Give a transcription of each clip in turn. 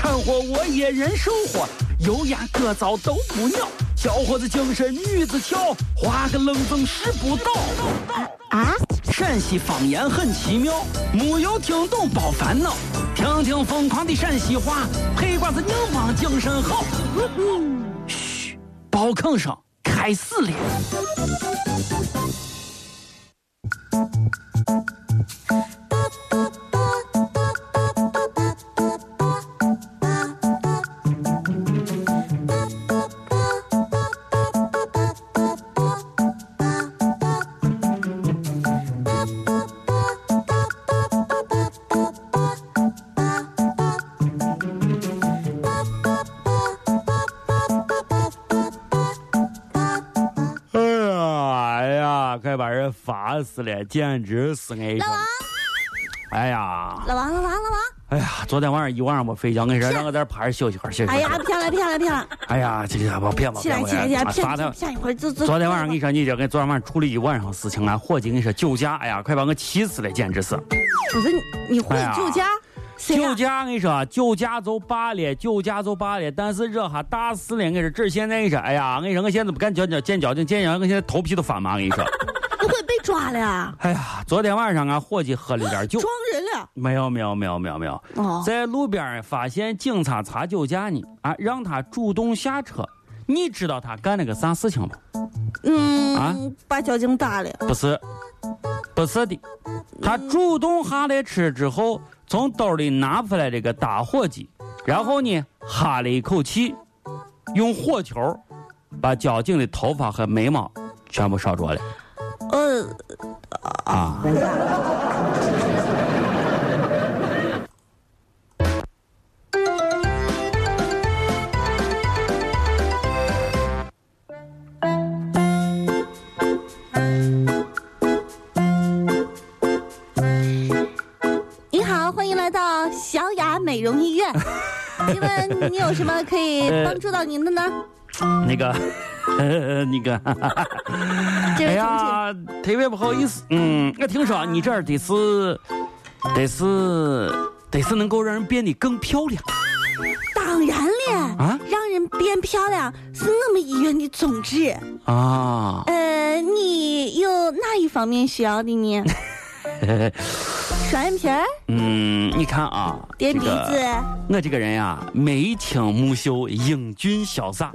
掺和我也人生活，油盐各糟都不尿，小伙子精神女子俏，画个愣风使不到。啊，陕西方言很奇妙，没有听懂别烦恼，听听疯狂的陕西话，黑瓜子硬邦精神好。嘘，包坑声开始了。快把人烦死了，简直是哎老王，哎呀，老王，老王，老王！哎呀，昨天晚上一晚上没睡觉，我跟你说，让我在这趴着休息会儿，休息会儿。哎呀，骗了，骗了，骗了！哎呀，这个我骗吧，起来，骗起来，起来，吧，啥的骗。骗一会儿，就就。昨天晚上跟你说，你这跟昨天晚上处理一晚上事情，俺伙计跟你说酒驾，哎呀，快把我气死了，简直是。不是你，你会酒驾？酒驾，我跟你说，酒驾就罢了，酒驾就罢了，但是惹下大事了。我跟你说，这现在跟你说，哎呀，我跟你说，我现在不敢叫叫见交警，见交警，我现在头皮都发麻。我跟你说，不会被抓了呀？哎呀，昨天晚上俺伙计喝了点酒，撞人了！没有没有没有没有没有，哦，在路边发现警察查酒驾呢，啊，让他主动下车。你知道他干了个啥事情吗？嗯，啊把交警打了。不是，不是的，他主动下来车之后，从兜里拿出来这个打火机，然后呢，哈了一口气，用火球把交警的头发和眉毛全部烧着了呃，啊！到小雅美容医院。请问你有什么可以帮助到您的呢？那个，呃，那个，哎这位同呀，特别不好意思，嗯，我听说你这儿得是，得是，得是能够让人变得更漂亮，当然了，啊让人变漂亮是我们医院的宗旨。啊。呃，你有哪一方面需要的呢？双眼皮儿、嗯，你看啊，垫鼻这个子，我这个人呀，眉清目秀，英俊潇洒，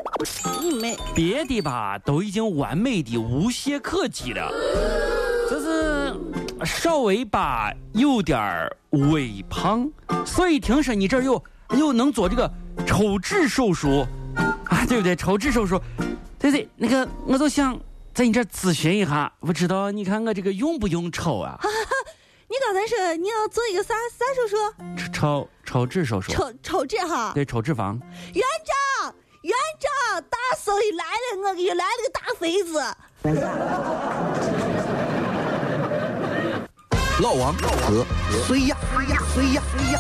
你没。别的吧都已经完美的无懈可击了，就是稍微吧有点儿微胖，所以听说你这儿有有能做这个抽脂手术啊，对不对？抽脂手术，对对，那个我就想在你这儿咨询一下，不知道你看我这个用不用抽啊？你刚才说你要做一个啥啥手术？抽抽脂手术，抽抽脂哈？对，抽脂肪。院长，院长，大手艺来了，我给你来了个大肥子。老王和谁呀？谁呀？谁呀？谁呀？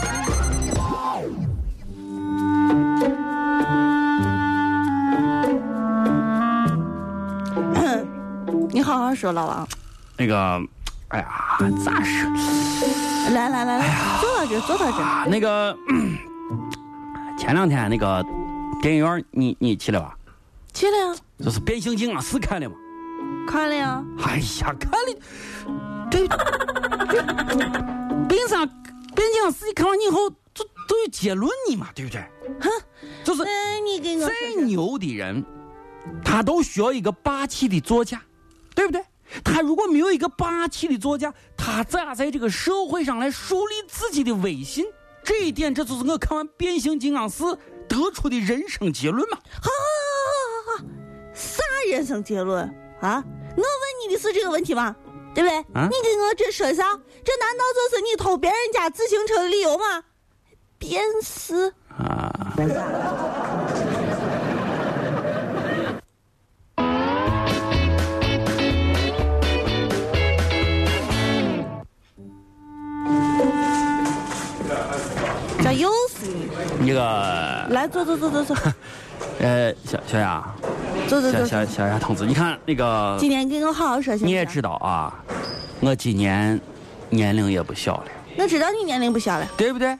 你好好说，老王。那个，哎呀，咋说？来来来来，坐到这，坐到这。啊，那个，嗯前两天那个电影院，你你去了吧？去了呀，就是变形金刚四看了吗？看了呀。哎呀，看了，对，变啥？变形金刚四你看完以后，就都有结论你嘛，对不对？哼，就是那你给我再。牛的人，他都需要一个霸气的座驾，对不对？他如果没有一个霸气的座驾，他咋在这个社会上来树立自己的威信？这一点，这就是我看完《变形金刚四》得出的人生结论嘛。好好好好好，好啥人生结论啊？我问你的是这个问题吗？对不对？你给我这说啥？这难道就是你偷别人家自行车的理由吗？变死。啊，死你！那个，来坐坐坐坐坐，呃，小小雅，坐坐坐。小小小雅同志，你看那个，今年跟我好好说，你也知道啊，我今年年龄也不小了，我知道你年龄不小了，对不对？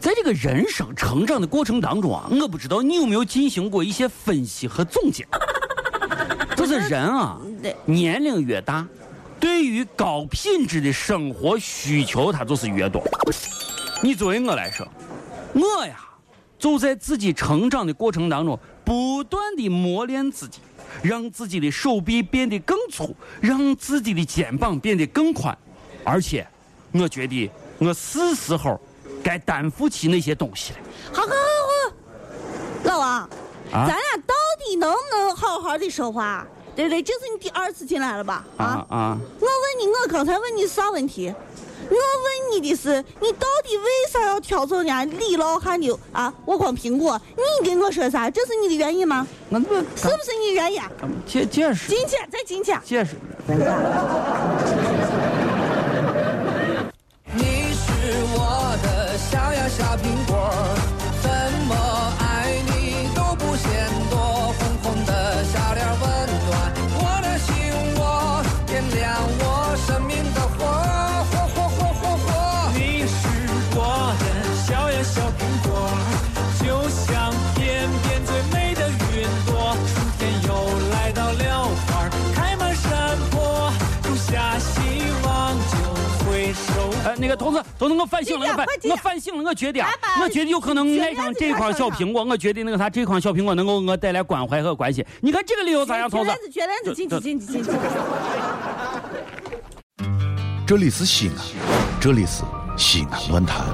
在这个人生成长的过程当中啊，我不知道你有没有进行过一些分析和总结。就是人啊对，年龄越大，对于高品质的生活需求，它就是越多。你作为我来说，我呀，就在自己成长的过程当中，不断的磨练自己，让自己的手臂变得更粗，让自己的肩膀变得更宽，而且，我觉得我是时候该担负起那些东西了。好好好好，老王，啊咱俩到底能不能好好的说话？对不对？这是你第二次进来了吧？啊啊！我问你，我刚才问你啥问题？我问你的是，你到底为啥要挑走人家李老汉的啊？我光苹果，你跟我说啥？这是你的原因吗？那不是不是你的原因？解解释进去，再进去。解释。那个同志，同志，我反省了，我反我反省了，我觉得啊，我觉得有可能爱上这款小苹果，我觉得那个啥，这款小苹果能够给我带来关怀和关心。你看这个理由咋样，同志撅帘？子，撅帘子，进去，进去，进去。这里是西安，这里是西安论坛。